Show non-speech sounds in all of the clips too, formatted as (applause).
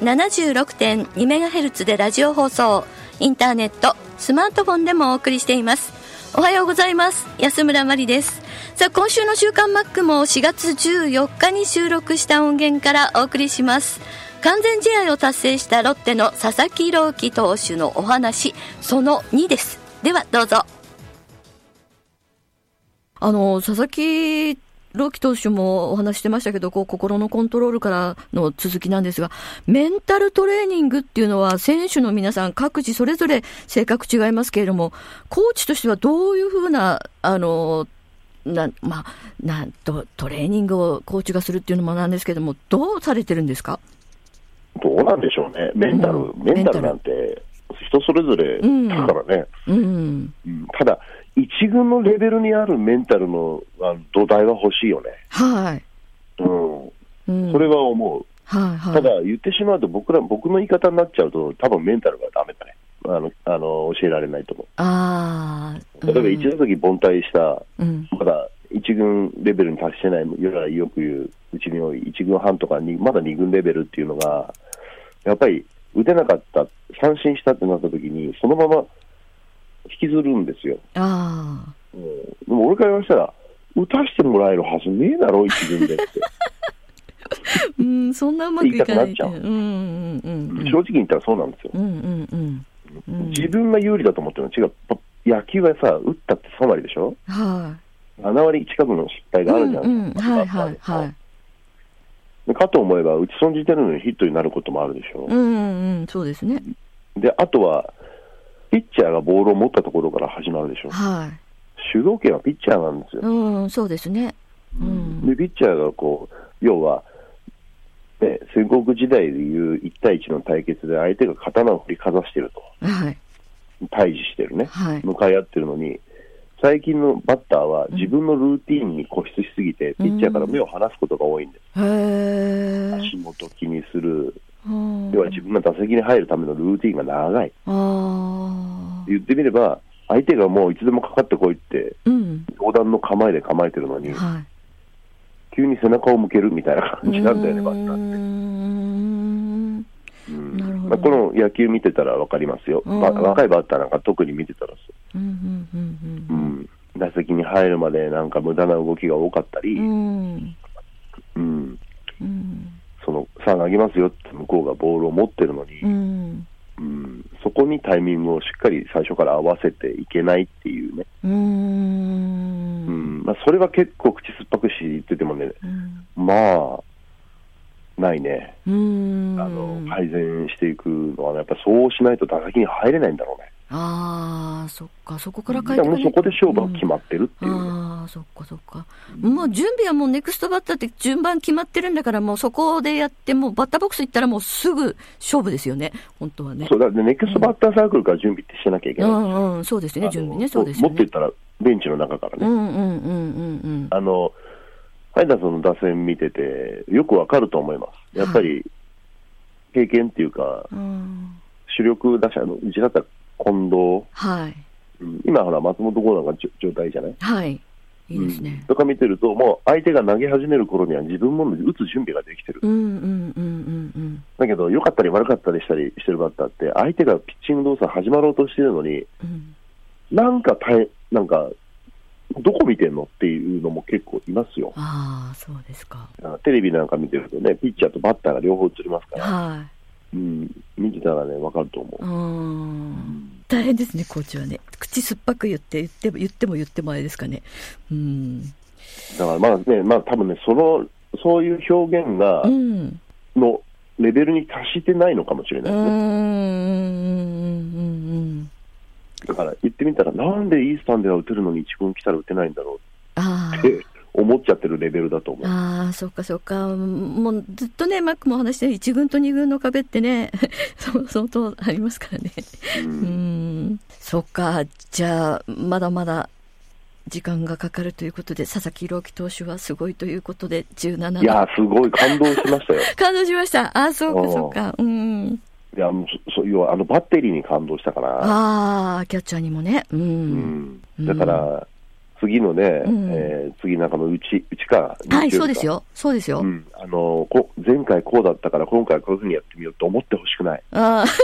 76.2MHz でラジオ放送インターネットスマートフォンでもお送りしています。おはようございます。安村麻里です。さあ今週の週刊マックも4月14日に収録した音源からお送りします。完全試合を達成したロッテの佐々木朗希投手のお話その2です。ではどうぞ。あの佐々木朗希投手もお話してましたけど、こう心のコントロールからの続きなんですが、メンタルトレーニングっていうのは、選手の皆さん、各自それぞれ性格違いますけれども、コーチとしてはどういうふうな、あの、なまあ、なんとトレーニングをコーチがするっていうのもなんですけども、どうされてるんですか？どうなんでしょうね、メンタル、うん、メンタル。なんて人それぞれだからね。うん、うん、ただ一軍のレベルにあるメンタルの土台は欲しいよね。はい。うん。それは思う。はいはい、ただ、言ってしまうと僕ら、僕の言い方になっちゃうと、多分メンタルがだめだね。あの、あの、教えられないと思う。ああ。例えば一打席凡退した、うん、まだ一軍レベルに達してない、よらよく言う、うちに多い一軍半とかに、まだ二軍レベルっていうのが、やっぱり打てなかった、三振したってなった時に、そのまま引きずるんですよ。あうん、でも俺から言わせたら、打たしてもらえるはずねえだろ、一軍でって。(laughs) うん、そんなうまくいかない。正直言ったらそうなんですよ。うんうんうん、自分が有利だと思ってるの違う。野球はさ、打ったって3割でしょ？はい、7割近くの失敗があるじゃないですか。はいはいはい。かと思えば、打ち損じてるのにヒットになることもあるでしょ？うんうん、そうですね。で、あとは、ピッチャーがボールを持ったところから始まるでしょ。はい。主導権はピッチャーなんですよ。うん、そうですね。うん、で、ピッチャーがこう、要は、ね、戦国時代でいう1対1の対決で相手が刀を振りかざしてると。はい。対峙してるね。はい。向かい合ってるのに、最近のバッターは自分のルーティンに固執しすぎて、ピッチャーから目を離すことが多いんです。へ足元気にする。要は自分が打席に入るためのルーティンが長い。言ってみれば、相手がもういつでもかかってこいって、うん、砲弾の構えで構えてるのに、はい、急に背中を向けるみたいな感じなんだよね、バッターって。まあ、この野球見てたら分かりますよ、若いバッターなんか特に見てたらそう、うん打席に入るまでなんか無駄な動きが多かったり、うん、うん、そのさあ投げますよって向こうがボールを持ってるのに、うん。うん、そこにタイミングをしっかり最初から合わせていけないっていうね、うん。うんまあ、それは結構口酸っぱくし言っててもね、うん、まあ、ないね、あの改善していくのは、ね、やっぱそうしないと打席に入れないんだろうね。ああ、そっか、そこから変えてもうそこで勝負は決まってるっていう、ねうん、ああ、そっかそっか。もう準備はもうネクストバッターって順番決まってるんだから、もうそこでやって、もうバッターボックス行ったらもうすぐ勝負ですよね、本当はね。そうだね、ネクストバッターサークルから準備ってしてなきゃいけない、うんうん、そうですね、準備ね、そうですね。もっと言ったら、ベンチの中からね。うんうんうんうんうん。あの、ハイダーソンの打線見てて、よくわかると思います。やっぱり、経験っていうか、うん、主力打者のうちだったら近藤、はい。うん、今、ほら、松本剛なんか状態じゃない？はい。いいですね、うん、とか見てると、もう相手が投げ始める頃には自分も打つ準備ができてる、うんうんうんうんうん、だけど、良かったり悪かったりしたりしてるバッターって、相手がピッチング動作始まろうとしてるのに、うん、なんか大なんか、どこ見てんのっていうのも結構いますよ。あそうですか。テレビなんか見てるとね、ピッチャーとバッターが両方映りますから。はいうん、見てたらね、わかると思う。うん大変ですね、コーチはね。口酸っぱく言って、言っても、言っても言ってもあれですかね。うん。だからまあね、まあ多分ね、その、そういう表現が、うん、のレベルに達してないのかもしれないね。うんだから言ってみたら、なんでイースタンでは打てるのに一軍来たら打てないんだろうって思っちゃってるレベルだと思う。ああ、そっかそっか。もうずっとね、マックも話して1軍と2軍の壁ってね、(laughs) 相当ありますからね。うん。そっか。じゃあ、まだまだ時間がかかるということで、佐々木朗希投手はすごいということで、17いやすごい感動しましたよ。(laughs) 感動しました。ああ、そうか、そうか。うん。いや、そういう、あの、バッテリーに感動したから。ああ、キャッチャーにもね。うん。うん、だから、次のね、うん、えー、次なんかのうち、うちか。はい、そうですよ。そうですよ。うん、あのこ、前回こうだったから、今回こういうふうにやってみようと思ってほしくない。あ (laughs)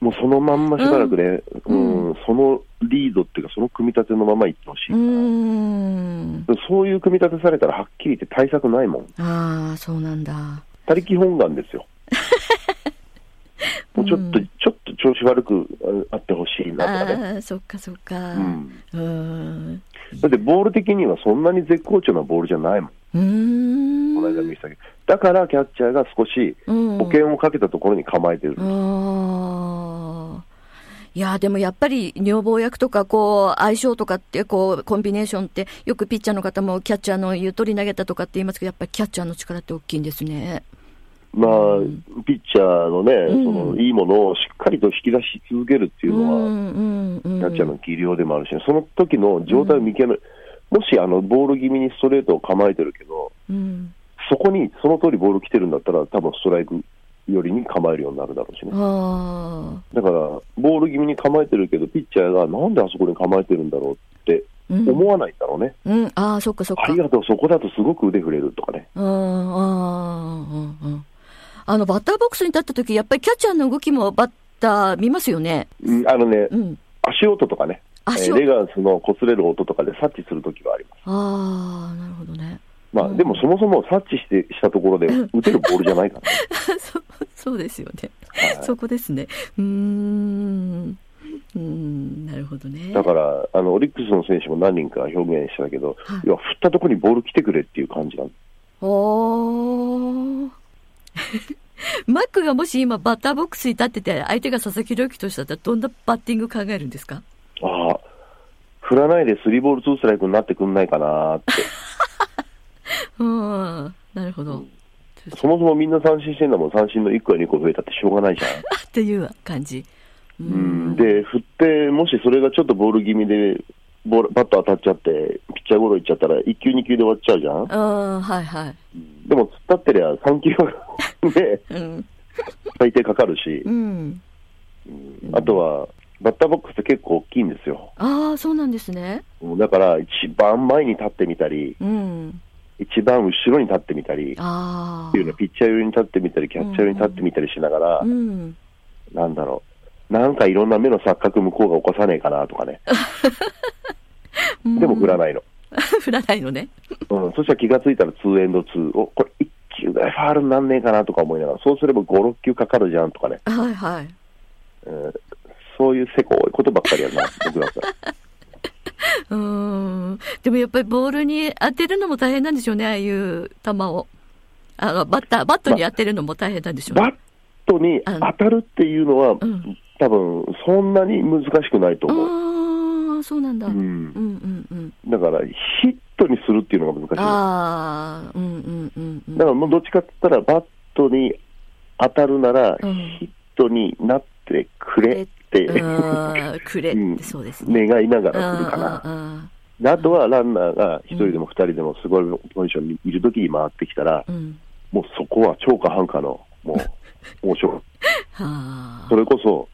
もうそのまんましばらくね、うん、うん、そのリードっていうか、その組み立てのままいってほしいうんそういう組み立てされたら、はっきり言って対策ないもん。ああ、そうなんだ。他力本願ですよ。(laughs) もうちょっと、うん、ちょっと調子悪くあってほしいなとかね。あそっかそっか。うん。うんだってボール的にはそんなに絶好調なボールじゃないもん。うんこの間見せたけど。だからキャッチャーが少し保険をかけたところに構えてる。うん、いやでもやっぱり女房役とかこう相性とかってこうコンビネーションってよくピッチャーの方もキャッチャーの言う通り投げたとかって言いますけどやっぱりキャッチャーの力って大きいんですね。まあ、うん、ピッチャーのね、うん、そのいいものをしっかりと引き出し続けるっていうのは、うんキャッチャーの技量でもあるし、その時の状態を見極める、もしあのボール気味にストレートを構えてるけど、そこにその通りボール来てるんだったら、多分ストライクよりに構えるようになるだろうしね。だから、ボール気味に構えてるけど、ピッチャーがなんであそこに構えてるんだろうって思わないんだろうね。うん、うん、ああ、そっかそっか。ありがとう、そこだとすごく腕振れるとかね。うん、うん、うん。あの、バッターボックスに立った時、やっぱりキャッチャーの動きもバッター見ますよね。うん、あのね、うん、足音とかね、足レガンスの擦れる音とかで察知する時があります。ああ、なるほどね。まあ、でもそもそも察知してしたところで (laughs) 打てるボールじゃないから、そそうですよね、はい、そこですね。うん。うん、なるほどね。だから、あの、オリックスの選手も何人か表現したけど、はい、要は振ったところにボール来てくれっていう感じなんおー。マックがもし今バッターボックスに立ってて、相手が佐々木朗希投手だったら、どんなバッティング考えるんですか？ああ、振らないでスリーボールツーストライクになってくんないかなって。(laughs) うん、なるほど、そもそもみんな三振してんだもん、三振の1個や2個増えたってしょうがないじゃん。(laughs) っていう感じ。うん、で、振って、もしそれがちょっとボール気味で、ボールバット当たっちゃって、ピッチャーゴロいっちゃったら、1球、2球で終わっちゃうじゃん？あはいはい。でも、突っ立ってりゃ、3球で、うん、最低かかるし、うん、あとは、バッターボックスって結構大きいんですよ。ああ、そうなんですね。だから、一番前に立ってみたり、うん、一番後ろに立ってみたり、っていうのピッチャー寄りに立ってみたり、キャッチャー寄りに立ってみたりしながら、うん、なんだろう、なんかいろんな目の錯覚向こうが起こさねえかなとかね。(laughs) でも振らないの。(laughs) 振らないのね。うん、そしたら気がついたら2エンド2、おこれ1球ぐらいファールになんねえかなとか思いながら、そうすれば5、6球かかるじゃんとかね。はいはい。えー、そういうせこいことばっかりやな、(laughs) 僕だったら。うんでもやっぱりボールに当てるのも大変なんでしょうね、ああいう球を。あのバッター、バットに当てるのも大変なんでしょうね。バットに当たるっていうのは、うん、多分そんなに難しくないと思う。そうなんだ。うん。うんうんうん。だから、ヒットにするっていうのが難しい。ああ、うんうんうん、うん。だからもうどっちかって言ったら、バットに当たるなら、ヒットになってくれって、くれってそうですね。願いながらするかな。あとはランナーが1人でも2人でもすごいポジションにいるときに回ってきたら、うん、もうそこは超過半過の、もう、大勝負。(laughs) それこそ、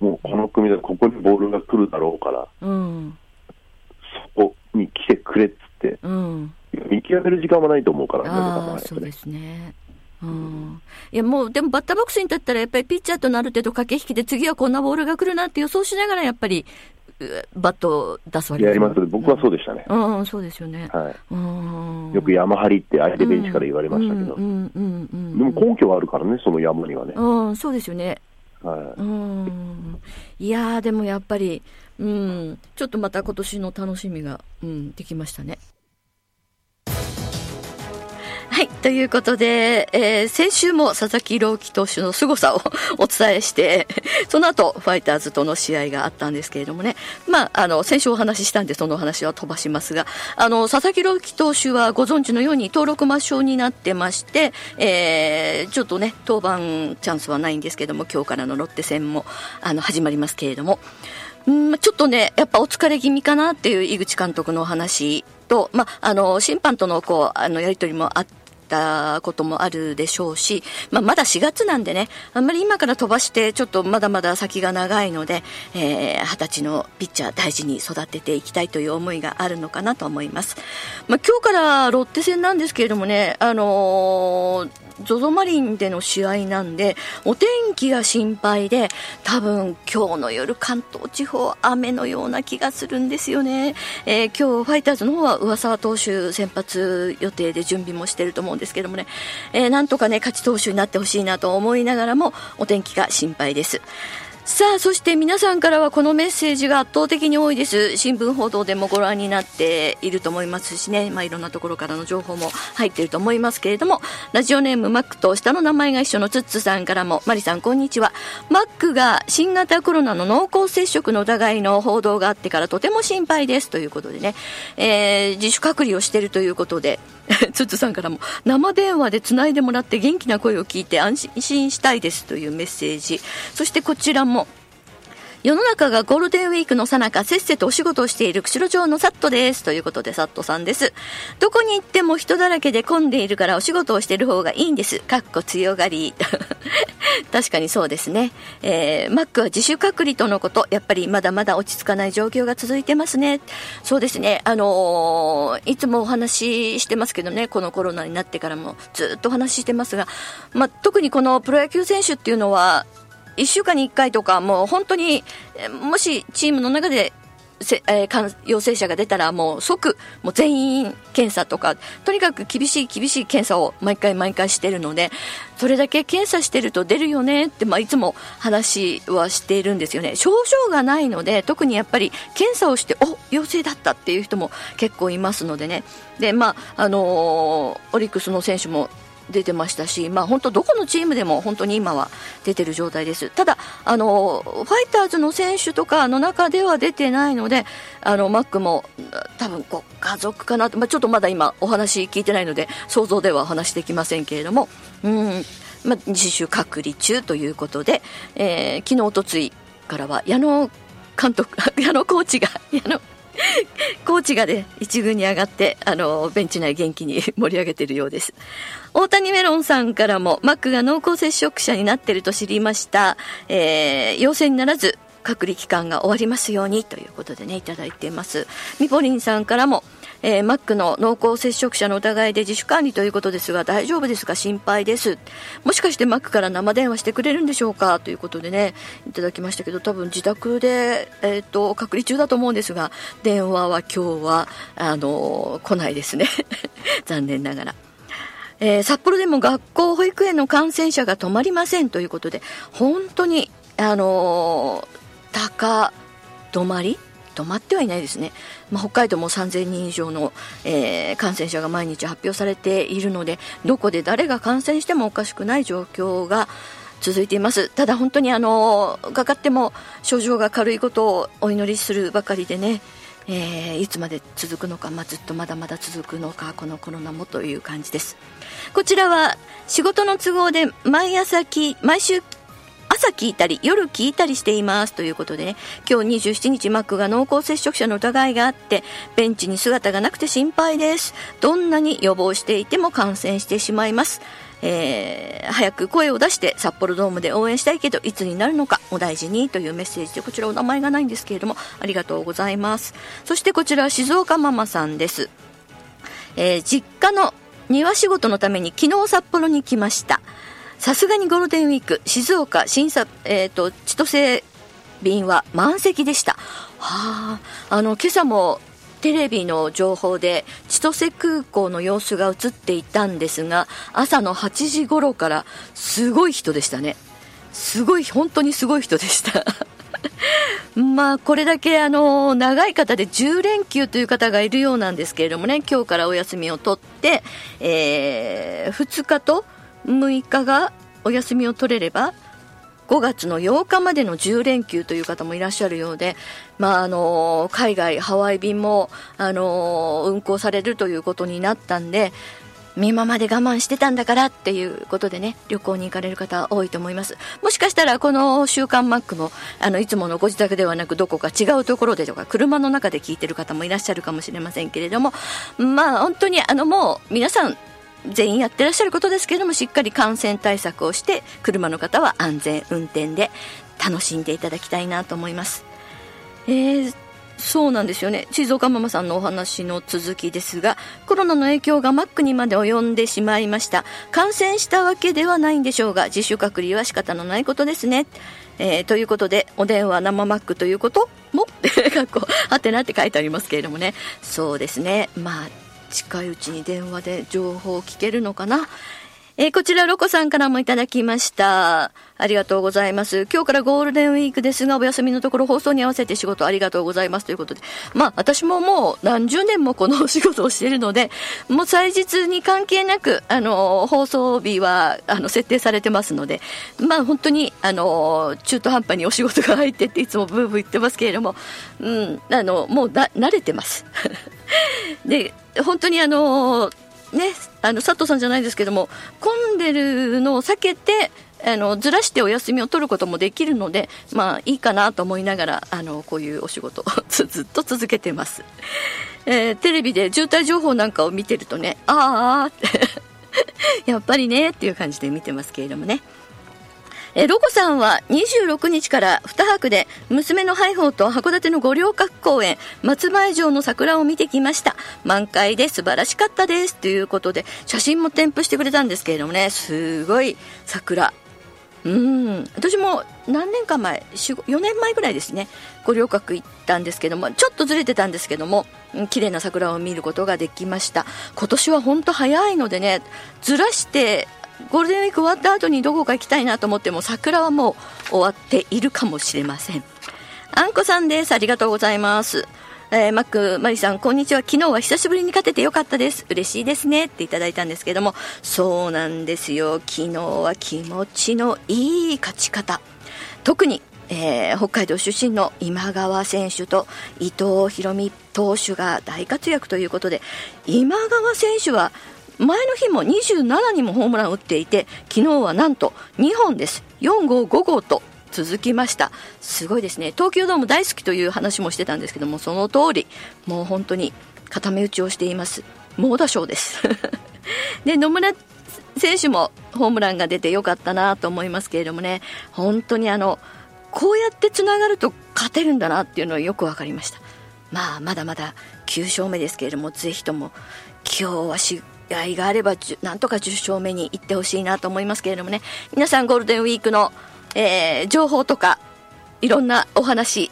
もうこの組でここにボールが来るだろうから、うん、そこに来てくれっつって、うん、見極める時間はないと思うから、あそうですね。うん、いやもう、でもバッターボックスに立ったら、やっぱりピッチャーとなる程度駆け引きで、次はこんなボールが来るなって予想しながら、やっぱりバットを出すわけやります僕はそうでしたね。うん、うん、そうですよね。はい。よく山張りって相手ベンチから言われましたけど。でも根拠はあるからね、その山にはね。うん、そうですよね。はい。うん。いやでもやっぱり、うん、ちょっとまた今年の楽しみが、うん、できましたね。はい。ということで、えー、先週も佐々木朗希投手の凄さをお伝えして、(laughs) その後、ファイターズとの試合があったんですけれどもね。まあ、あの、先週お話ししたんで、その話は飛ばしますが、あの、佐々木朗希投手はご存知のように登録抹消になってまして、えー、ちょっとね、登板チャンスはないんですけども、今日からのロッテ戦も、あの、始まりますけれども、んちょっとね、やっぱお疲れ気味かなっていう井口監督のお話と、まあ、あの、審判とのこう、あの、やりとりもあって、たこともあるでしょうし、まあ、まだ4月なんでね、あんまり今から飛ばして、ちょっとまだまだ先が長いので、えー、20歳のピッチャー大事に育てていきたいという思いがあるのかなと思います。まあ、今日からロッテ戦なんですけれどもね、あのー ZOZO マリンでの試合なんで、お天気が心配で、多分今日の夜関東地方雨のような気がするんですよね。えー、今日ファイターズの方は上沢投手先発予定で準備もしてると思うんですけどもね、えー、なんとかね、勝ち投手になってほしいなと思いながらも、お天気が心配です。さあ、そして皆さんからはこのメッセージが圧倒的に多いです。新聞報道でもご覧になっていると思いますしね、まあ、いろんなところからの情報も入っていると思いますけれども、ラジオネームマックと下の名前が一緒のツッツさんからも、マリさんこんにちは。マックが新型コロナの濃厚接触の疑いの報道があってからとても心配です。ということでね、えー、自主隔離をしているということで、(laughs) ツッツさんからも。生電話でつないでもらって元気な声を聞いて安心したいです。というメッセージ。そしてこちらも。世の中がゴールデンウィークのさなかせっせとお仕事をしている釧路町のサットです。ということでサットさんですどこに行っても人だらけで混んでいるからお仕事をしている方がいいんです。かっこ強がり。(laughs) 確かにそうですね、えー、マックは自主隔離とのこと。やっぱりまだまだ落ち着かない状況が続いてますね。そうですね。あのー、いつもお話ししてますけどね。このコロナになってからもずっとお話ししてますが、まあ、特にこのプロ野球選手っていうのは1週間に1回とか、もう本当に、もしチームの中でせ、えー、陽性者が出たらもう即、もう全員検査とか、とにかく厳しい厳しい検査を毎回毎回してるので、それだけ検査してると出るよねって、まあ、いつも話はしているんですよね。症状がないので、特にやっぱり検査をして、お陽性だったっていう人も結構いますのでね。で、まあ、あのー、オリックスの選手も出てましたし、まあ、本当どこのチームでも本当に今は出てる状態です。ただ、あの、ファイターズの選手とかの中では出てないので、あの、マックも多分ご家族かなと、まあ、ちょっとまだ今お話聞いてないので、想像ではお話できませんけれども、うん、まあ、自主隔離中ということで、えー、昨日、おとついからは矢野監督、矢野コーチが、矢野コーチがね、一軍に上がって、あの、ベンチ内元気に (laughs) 盛り上げているようです。大谷メロンさんからも、マックが濃厚接触者になっていると知りました。えー、陽性にならず、隔離期間が終わりますようにということでね、いただいています。みぽりんさんからも、えー、マックの濃厚接触者の疑いで自主管理ということですが大丈夫ですか？心配です。もしかしてマックから生電話してくれるんでしょうか？ということでねいただきましたけど多分自宅で、えーと、隔離中だと思うんですが電話は今日はあのー、来ないですね。(laughs) 残念ながら。えー、札幌でも学校、保育園の感染者が止まりませんということで、本当に、あのー、高止まり止まってはいないですね、まあ、北海道も3000人以上の、えー、感染者が毎日発表されているのでどこで誰が感染してもおかしくない状況が続いています。ただ本当にあのかかっても症状が軽いことをお祈りするばかりでねえー、いつまで続くのか、まあ、ずっとまだまだ続くのかこのコロナもという感じです。こちらは仕事の都合で毎朝き毎週朝聞いたり夜聞いたりしていますということでね。今日27日マックが濃厚接触者の疑いがあってベンチに姿がなくて心配です。どんなに予防していても感染してしまいます。えー、早く声を出して札幌ドームで応援したいけどいつになるのかお大事にというメッセージでこちらお名前がないんですけれどもありがとうございます。そしてこちら静岡ママさんです、えー、実家の庭仕事のために昨日札幌に来ました。さすがにゴールデンウィーク静岡新さ、えーと、千歳便は満席でした。はあ、あの今朝もテレビの情報で千歳空港の様子が映っていたんですが朝の8時頃からすごい人でしたね。すごい本当にすごい人でした。(laughs) まあこれだけあの長い方で10連休という方がいるようなんですけれどもね今日からお休みを取って、えー、2日と6日がお休みを取れれば5月の8日までの10連休という方もいらっしゃるようで、まあ、あの海外、ハワイ便も、あの運航されるということになったんで、今まで我慢してたんだからっていうことでね、旅行に行かれる方多いと思います。もしかしたらこの週刊マックも、あの、いつものご自宅ではなくどこか違うところでとか、車の中で聞いてる方もいらっしゃるかもしれませんけれども、まあ本当にあのもう皆さん全員やってらっしゃることですけれどもしっかり感染対策をして車の方は安全運転で楽しんでいただきたいなと思います。えーそうなんですよね。静岡ママさんのお話の続きですがコロナの影響がマックにまで及んでしまいました。感染したわけではないんでしょうが自主隔離は仕方のないことですね、えー、ということでお電話生マックということもかっこはてなって書いてありますけれどもね。そうですね。まあ近いうちに電話で情報を聞けるのかな？えー、こちら、ロコさんからもいただきました。ありがとうございます。今日からゴールデンウィークですが、お休みのところ放送に合わせて仕事ありがとうございますということで。まあ、私ももう何十年もこのお仕事をしているので、もう祭日に関係なく、あの、放送日は、あの、設定されてますので、まあ、本当に、あの、中途半端にお仕事が入ってっていつもブーブー言ってますけれども、うん、あの、もうな、慣れてます。(laughs) (laughs) で、本当にあの、ね、あの佐藤さんじゃないですけども混んでるのを避けてあのずらしてお休みを取ることもできるので、まあいいかなと思いながらあのこういうお仕事を (laughs) ずっと続けてます、えー、テレビで渋滞情報なんかを見てるとねああ (laughs) やっぱりねっていう感じで見てますけれどもね。えロコさんは26日から2泊で娘のハイホーと函館の五稜郭公園松前城の桜を見てきました。満開で素晴らしかったです。ということで写真も添付してくれたんですけれどもねすごい桜。うん。私も何年か前4年前ぐらいですね五稜郭行ったんですけどもちょっとずれてたんですけども綺麗な桜を見ることができました。今年は本当早いのでねずらしてゴールデンウィーク終わった後にどこか行きたいなと思っても桜はもう終わっているかもしれません。あんこさんです。ありがとうございます。えー、マックマリさんこんにちは昨日は久しぶりに勝ててよかったです。嬉しいですねっていただいたんですけども。そうなんですよ。昨日は気持ちのいい勝ち方。特にえー、北海道出身の今川選手と伊藤大美投手が大活躍ということで今川選手は前の日も27にもホームランを打っていて昨日はなんと2本です。4号5号と続きました。すごいですね。東京ドーム大好きという話もしてたんですけどもその通りもう本当に固め打ちをしています。猛打賞です。(laughs) で野村選手もホームランが出てよかったなと思いますけれどもね。本当にあのこうやってつながると勝てるんだなっていうのはよく分かりました。まあまだまだ9勝目ですけれどもぜひとも今日はし合があればなんとか10勝目に行ってほしいなと思いますけれどもね。皆さんゴールデンウィークの、えー、情報とかいろんなお話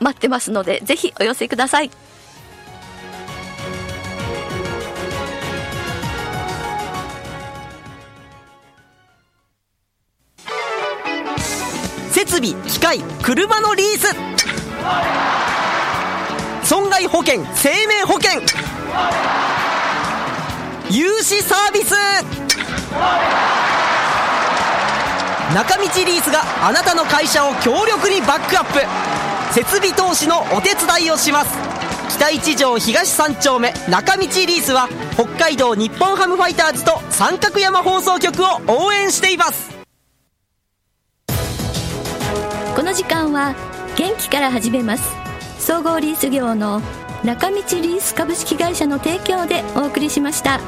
待ってますのでぜひお寄せください。設備機械車のリース。損害保険生命保険。融資サービス。中道リースがあなたの会社を強力にバックアップ。設備投資のお手伝いをします。北一条東三丁目。中道リースは北海道日本ハムファイターズと三角山放送局を応援しています。この時間は元気から始めます。総合リース業の中道リース株式会社の提供でお送りしました。